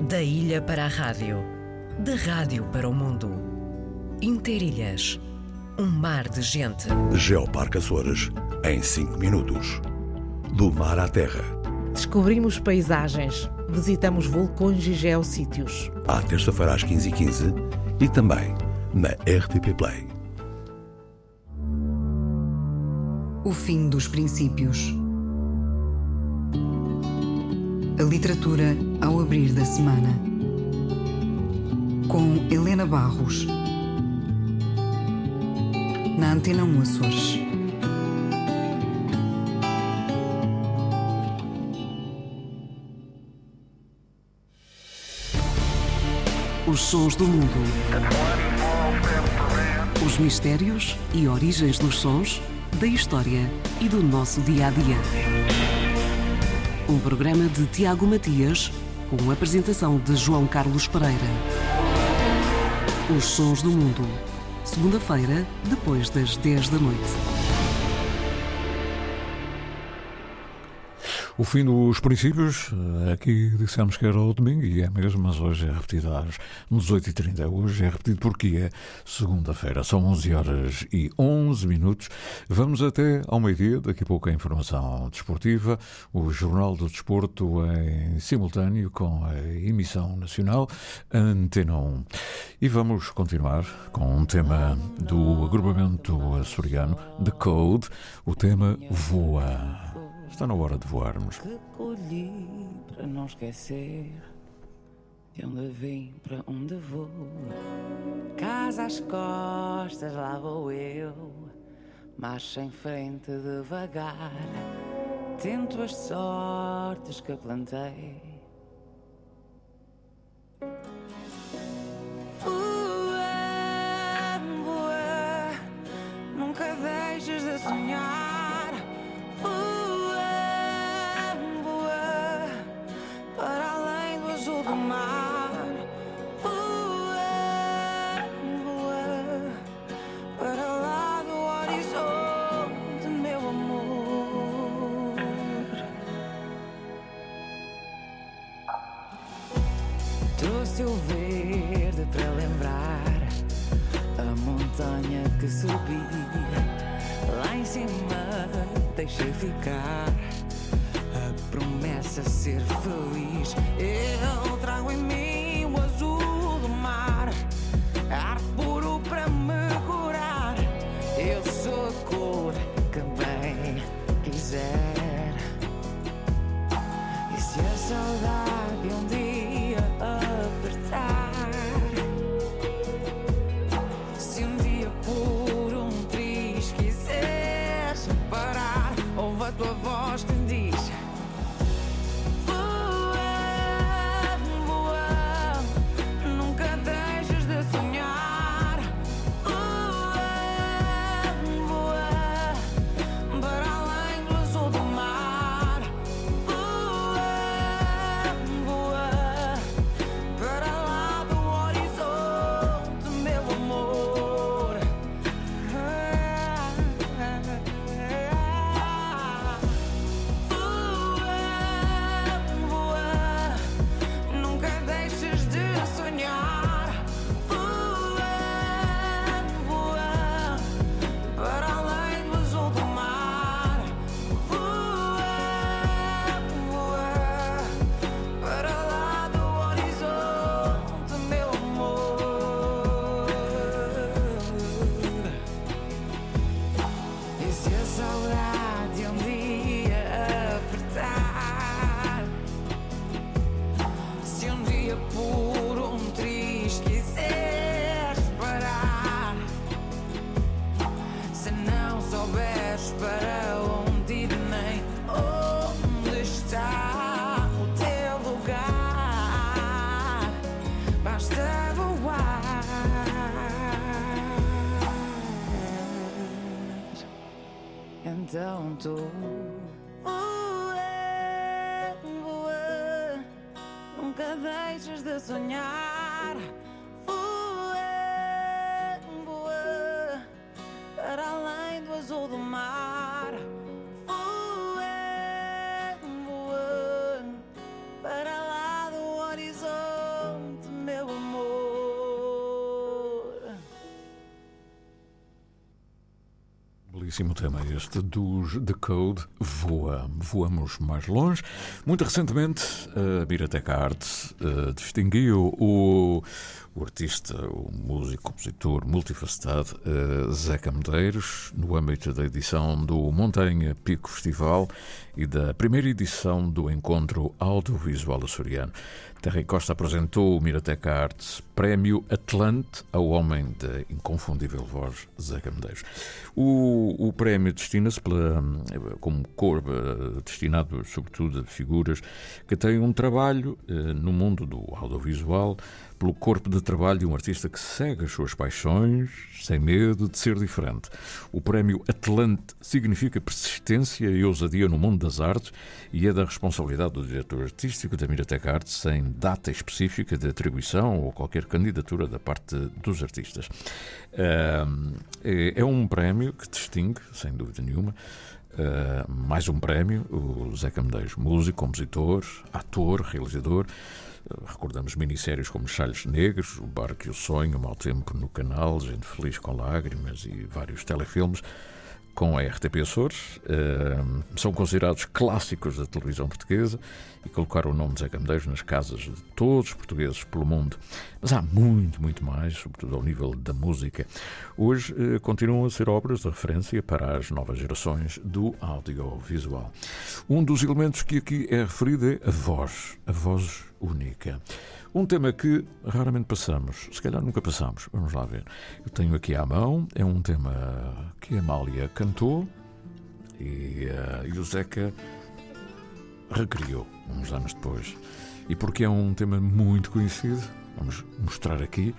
Da ilha para a rádio, da rádio para o mundo. Interilhas, um mar de gente. Geoparque Açores, em 5 minutos. Do mar à terra. Descobrimos paisagens, visitamos vulcões e geossítios. À terça-feira às 15h15 e também na RTP Play. O fim dos princípios. A literatura ao abrir da semana. Com Helena Barros. Na Antena 1 Açores. Os sons do mundo. Os mistérios e origens dos sons, da história e do nosso dia a dia. Um programa de Tiago Matias, com apresentação de João Carlos Pereira. Os sons do mundo. Segunda-feira, depois das 10 da noite. O fim dos princípios, aqui dissemos que era o domingo e é mesmo, mas hoje é repetido às 18h30. Hoje é repetido porque é segunda-feira, são 11 horas e 11 minutos. Vamos até ao meio-dia, daqui a pouco a informação desportiva, o Jornal do Desporto em simultâneo com a emissão nacional Antena 1. E vamos continuar com um tema do agrupamento açoriano, The Code, o tema Voa. Está na hora de voarmos. Que colhi para não esquecer de onde vim, para onde vou. Casa às costas, lá vou eu, marcha em frente devagar. Tento as sortes que plantei. Voa, voa, nunca deixes de sonhar. Deixei ficar belíssimo tema este dos The Code, Voa. Voamos mais longe. Muito recentemente, a Biblioteca Arte uh, distinguiu o, o artista, o músico, compositor multifacetado uh, Zeca Medeiros, no âmbito da edição do Montanha Pico Festival e da primeira edição do Encontro Audiovisual Açoriano. Terra e Costa apresentou o Mirateca Arts Prémio Atlante ao homem da inconfundível voz Zeca Medeiros. O, o prémio destina-se como corpo destinado sobretudo a figuras que têm um trabalho eh, no mundo do audiovisual pelo corpo de trabalho de um artista que segue as suas paixões sem medo de ser diferente. O prémio Atlante significa persistência e ousadia no mundo das artes e é da responsabilidade do diretor artístico da Mirateca Artes, sem data específica de atribuição ou qualquer candidatura da parte dos artistas. É um prémio que distingue, sem dúvida nenhuma, mais um prémio, o Zeca Medeiros, músico, compositor, ator, realizador. Recordamos minissérios como Chalhos Negros, O Barco e o Sonho, Mal Tempo no Canal, Gente Feliz com Lágrimas e vários telefilmes com a RTP Açores. Uh, são considerados clássicos da televisão portuguesa e colocaram o nome de Zé Camedeiros nas casas de todos os portugueses pelo mundo. Mas há muito, muito mais, sobretudo ao nível da música. Hoje uh, continuam a ser obras de referência para as novas gerações do audiovisual. Um dos elementos que aqui é referido é a voz, a voz única. Um tema que raramente passamos, se calhar nunca passamos, vamos lá ver. Eu tenho aqui à mão, é um tema que a Amália cantou e, uh, e o Zeca recriou uns anos depois. E porque é um tema muito conhecido, vamos mostrar aqui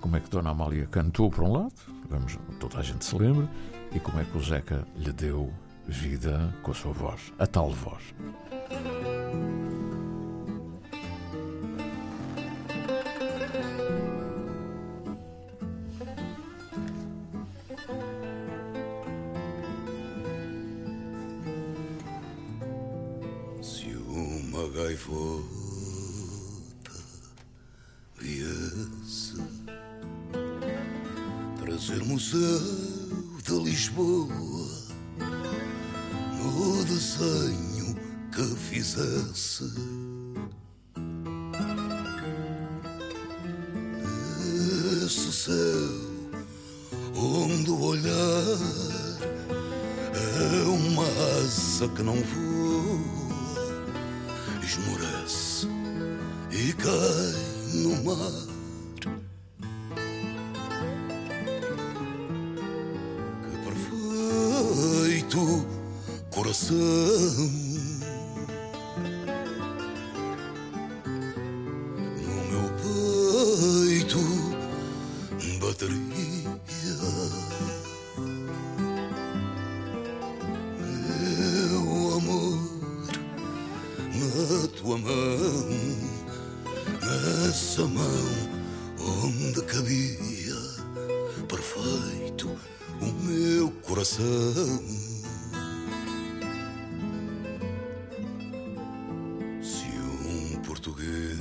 como é que Dona Amália cantou por um lado, vamos, toda a gente se lembra, e como é que o Zeca lhe deu vida com a sua voz, a tal voz. Gaivota viesse trazer museu de Lisboa no desenho que fizesse. Esse céu onde o olhar é uma asa que não voa desmorece e cai no mar. Que perfeito coração. No meu peito bateria. tua mão, nessa mão onde cabia perfeito o meu coração. Se um português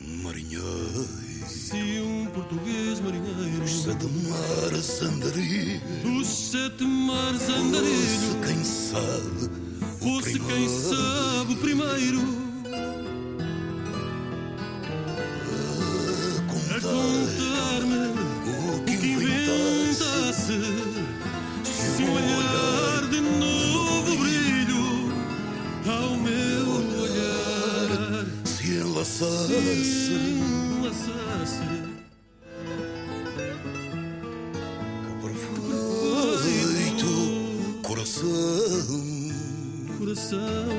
marinheiro, se um português marinheiro, os sete mares andarilhos, os sete mares andarilhos, quem sabe se quem. so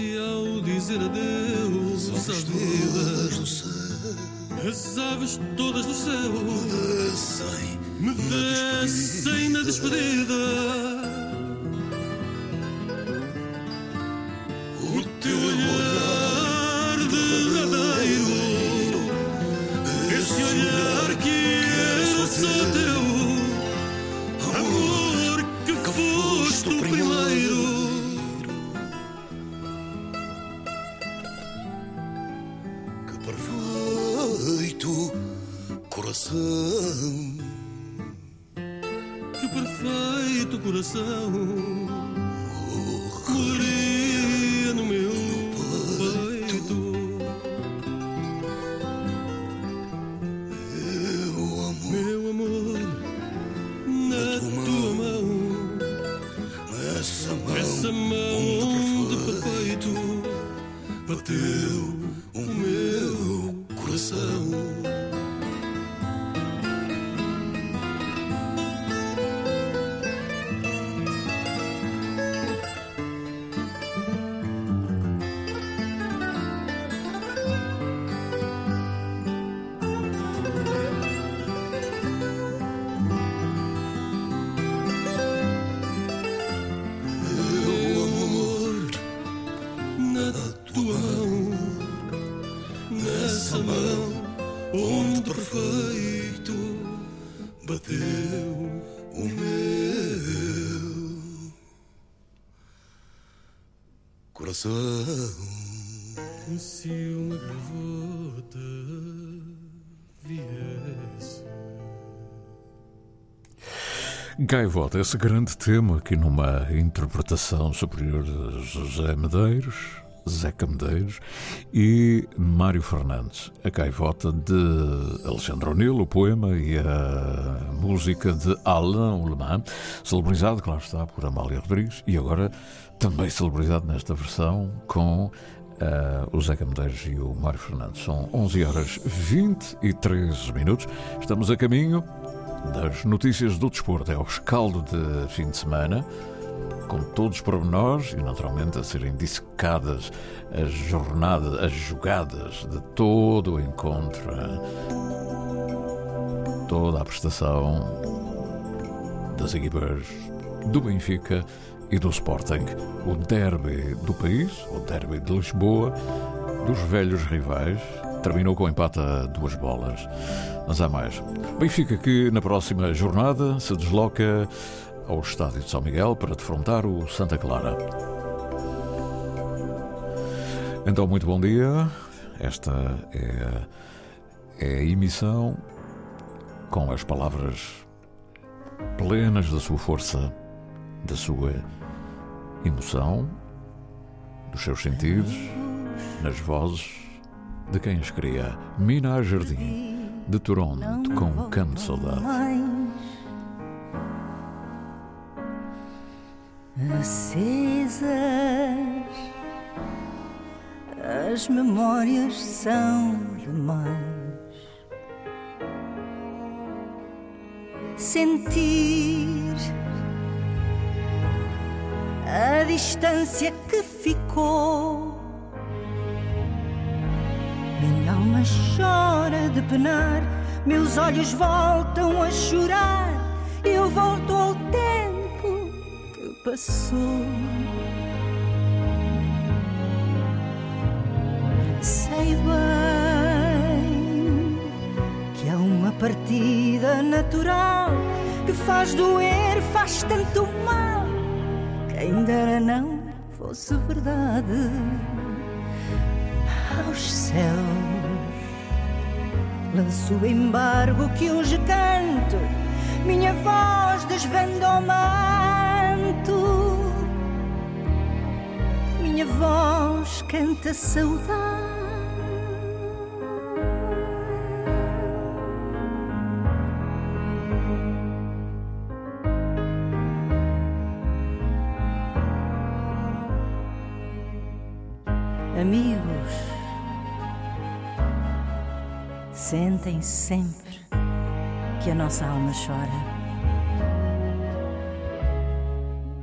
se ao dizer adeus às vidas do céu. As aves todas do céu. Me descem na despedida. Se uma gravota viesse. Gaivota, esse grande tema aqui numa interpretação superior de José Medeiros, Zeca Medeiros e Mário Fernandes. A Gaivota de Alexandre O'Neill, o poema e a música de Alain Uleman, celebrizado, claro está, por Amália Rodrigues e agora também celebrizado nesta versão com eh, o Zeca Medeiros e o Mário Fernandes. São 11 horas 23 minutos. Estamos a caminho das notícias do desporto. É o escaldo de fim de semana, com todos os pormenores e, naturalmente, a serem dissecadas as jornadas, as jogadas de todo o encontro, toda a prestação das equipas do Benfica e do Sporting. O derby do país, o derby de Lisboa, dos velhos rivais, terminou com empate a duas bolas. Mas há mais. Benfica que na próxima jornada se desloca ao estádio de São Miguel para defrontar o Santa Clara. Então, muito bom dia. Esta é, é a emissão com as palavras plenas da sua força, da sua emoção, dos seus sentidos, nas vozes de quem as cria. Mina Jardim, de Toronto, com um canto de saudade. acesas. As memórias são demais. Sentir a distância que ficou. Minha alma chora de penar, meus olhos voltam a chorar. Eu volto ao tempo que passou. Sei bem que há uma partida natural que faz doer, faz tanto mal. Dera não fosse verdade. Aos céus lanço o embargo que hoje canto, minha voz desvenda o manto. Minha voz canta saudade. Sentem sempre que a nossa alma chora.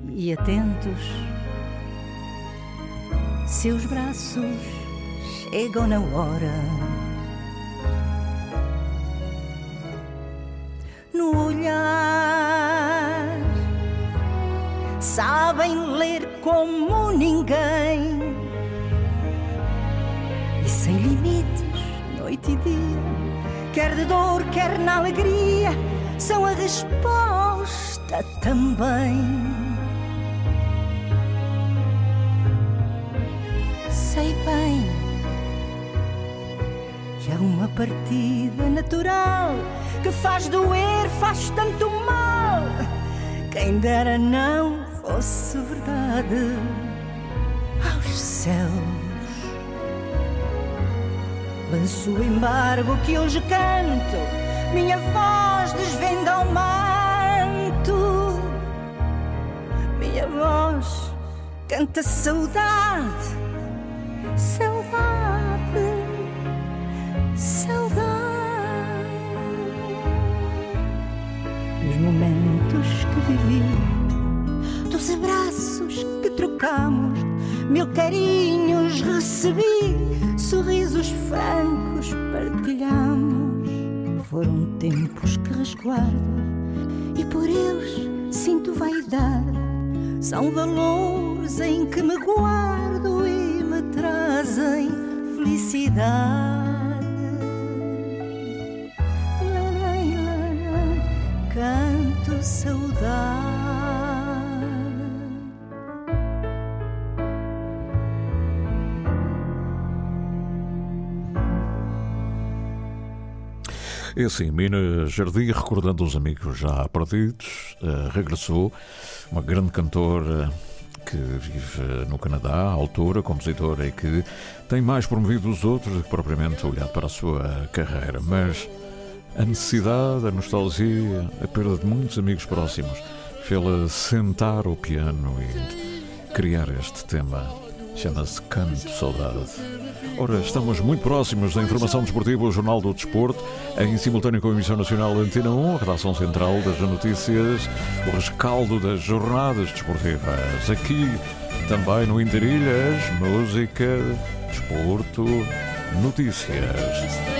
E atentos, Seus braços chegam na hora. No olhar, sabem ler como ninguém. E sem limites, noite e dia, quer de dor, quer na alegria, são a resposta também. sei bem que há uma partida natural que faz doer, faz tanto mal. Quem dera não fosse verdade aos céus. Lanço o embargo que hoje canto, minha voz desvenda o manto. Minha voz canta saudade saudade, saudade. Os momentos que vivi, dos abraços que trocamos, mil carinhos recebi, sorrisos francos partilhamos. Foram tempos que resguardo e por eles sinto vaidade. São valores em que me guardo e trazem felicidade. Canto saudade. É assim, Mina Jardim, recordando os amigos já perdidos, uh, regressou, uma grande cantora que vive no Canadá, autora, compositora e que tem mais promovido os outros do que propriamente olhado para a sua carreira. Mas a necessidade, a nostalgia, a perda de muitos amigos próximos fê-la sentar o piano e criar este tema. Chama-se Canto Saudade. Ora, estamos muito próximos da informação desportiva, o Jornal do Desporto, em simultâneo com a emissão nacional Antena 1, redação central das notícias, o rescaldo das jornadas desportivas. Aqui, também no Interilhas, música, desporto, notícias.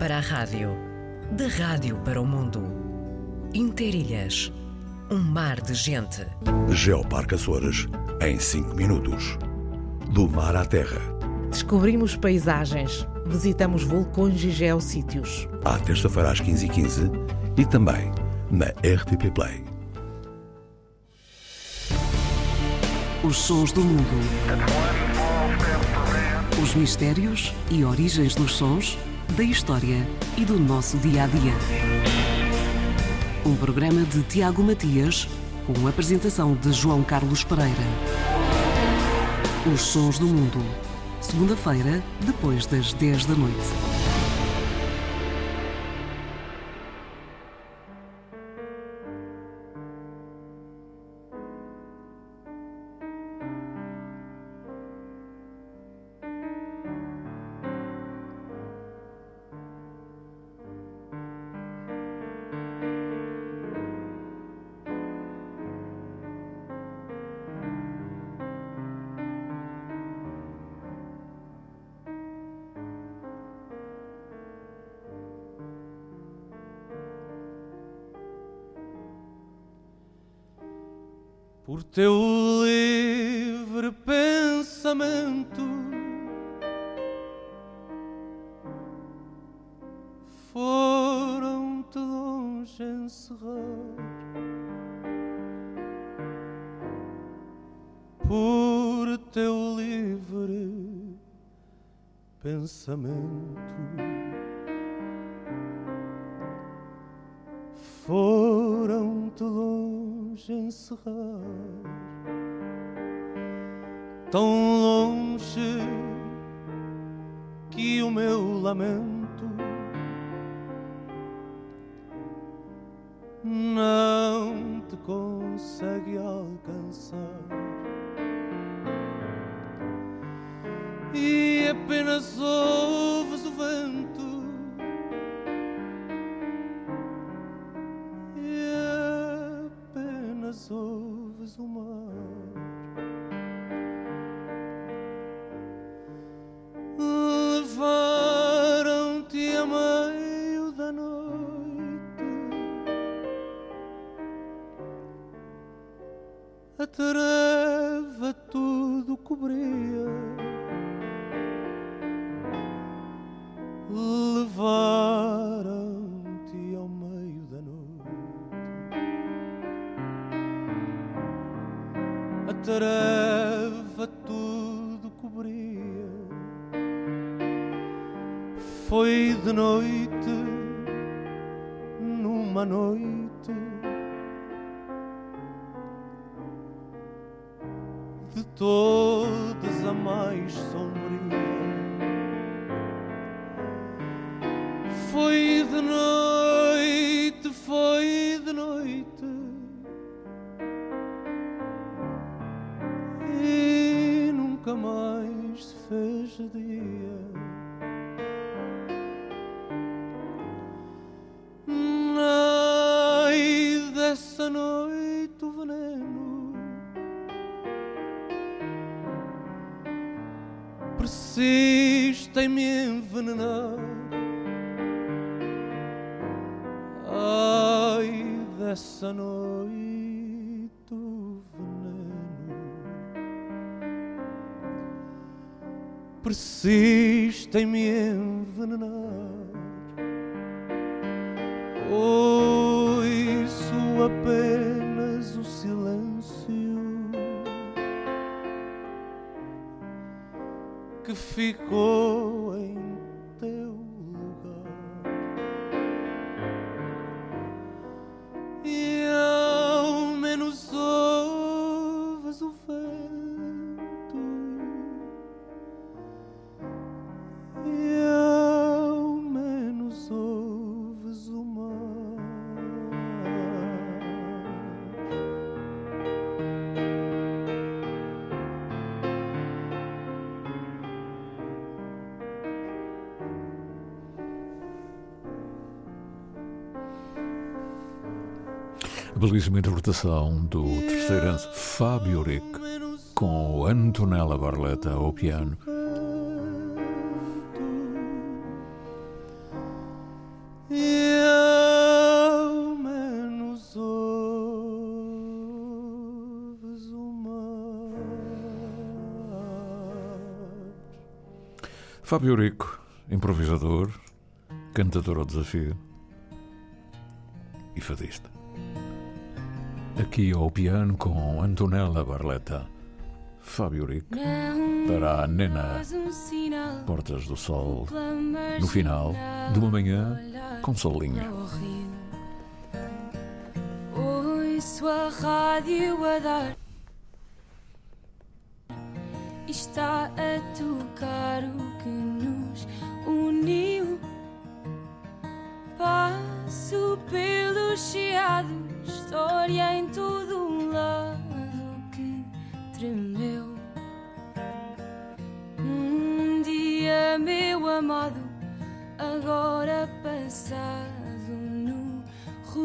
Para a rádio, da rádio para o mundo. Interilhas, um mar de gente. Geoparque Açores, em 5 minutos. Do mar à terra, Descobrimos paisagens, visitamos vulcões e geossítios. à terça-feira às 15h15 e também na RTP Play. Os sons do mundo. Os mistérios e origens dos sons, da história e do nosso dia a dia. Um programa de Tiago Matias, com a apresentação de João Carlos Pereira. Os Sons do Mundo. Segunda-feira, depois das 10 da noite. Teu livre pensamento. Foram-te longe encerrar por teu livre pensamento. Foram-te longe encerrar tão longe que o meu lamento a treva tudo cobria levaram-te ao meio da noite. A treva tudo cobria foi de noite, numa noite todas a mais sombria. Persiste em me envenenar. Ai dessa noite o veneno persiste em me envenenar. Belíssima interpretação do terceiro Fábio Ric com Antonella Barletta ao piano. Fábio Rico, improvisador, cantador ao desafio e fadista. Aqui ao piano com Antonella Barletta, Fábio Ric, para a Nena. Portas do Sol, no final de uma manhã com solinho. Rádio a dar. Está a tocar o que nos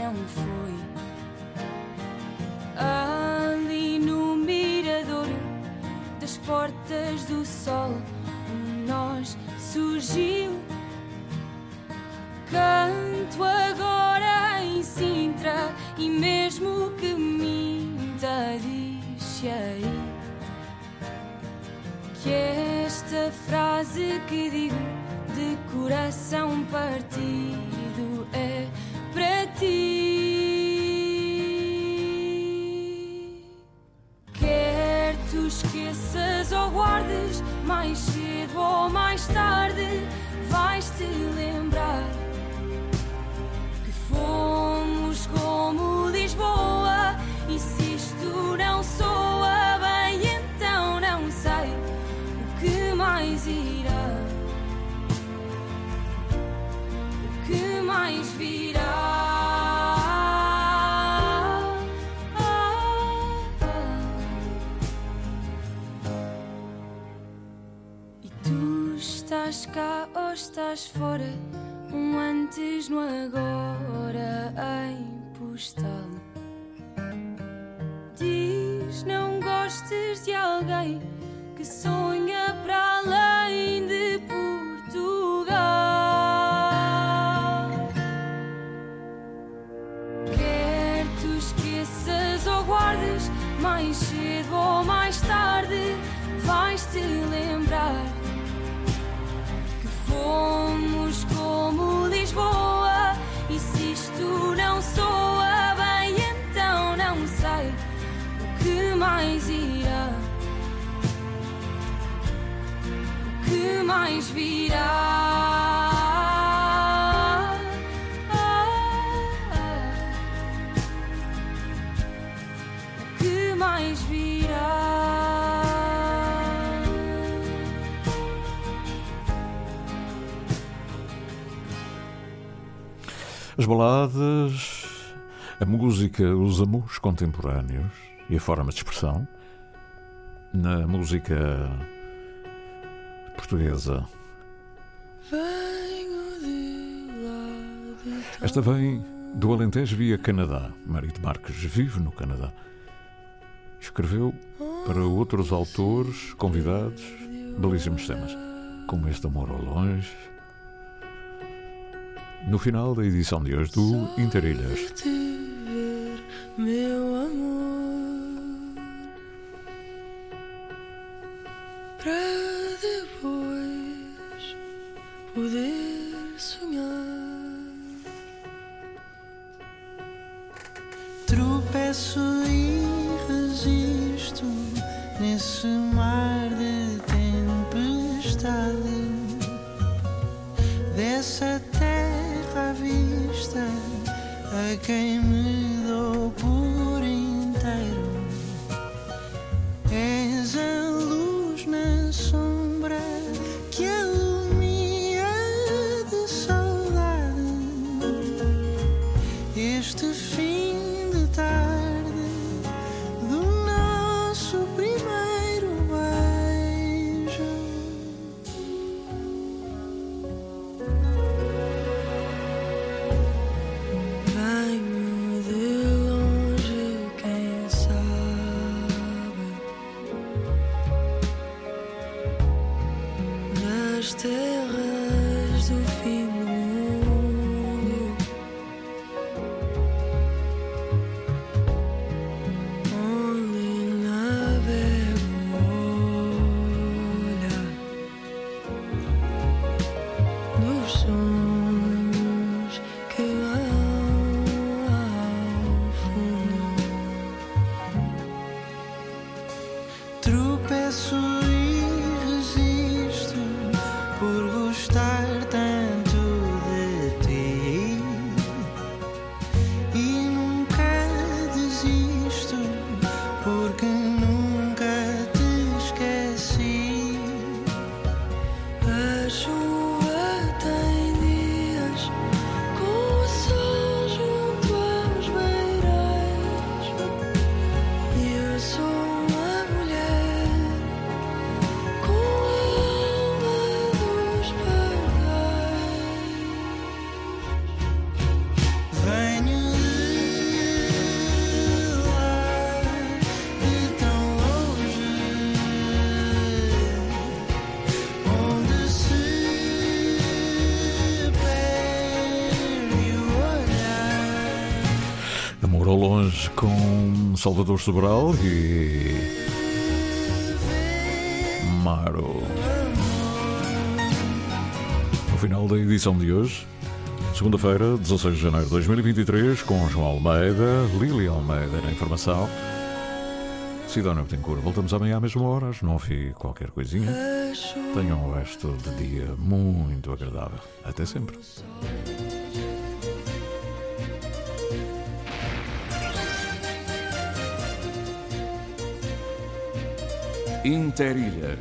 Não foi. Ali no miradouro das portas do sol, um nós surgiu. Canto agora em Sintra e mesmo que minta, diz aí que esta frase que digo de coração partido cedo ou mais tarde, vais-te lembrar estás cá ou estás fora, um antes no agora em postal. Diz não gostes de alguém que sonha As baladas, a música, os amores contemporâneos e a forma de expressão na música portuguesa. Esta vem do Alentejo via Canadá. Marito Marques vive no Canadá. Escreveu para outros autores convidados belíssimos temas, como este Amor ao Longe. No final da edição de hoje do Interilhas. meu amor, para depois poder sonhar. Tropeço e resisto nesse mar de tempestade dessa terra vista a quem me ao longe com Salvador Sobral e. Maro. No final da edição de hoje, segunda-feira, 16 de janeiro de 2023, com João Almeida, Lili Almeida na informação. Sidónia Betancourt, voltamos amanhã à mesma hora, às 9 e qualquer coisinha. Tenham o resto de dia muito agradável. Até sempre. Interilhas.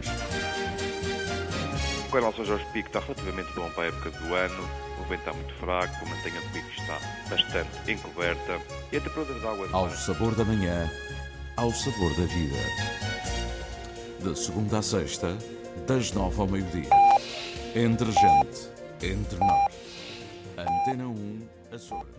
O canal São Jorge Pico está relativamente bom para a época do ano. O vento está muito fraco, a mantenha do pico está bastante encoberta e a temperatura da água do Ao mar sabor da manhã, ao sabor da vida. De segunda a sexta, das nove ao meio-dia. Entre gente, entre nós. Antena 1, Açores.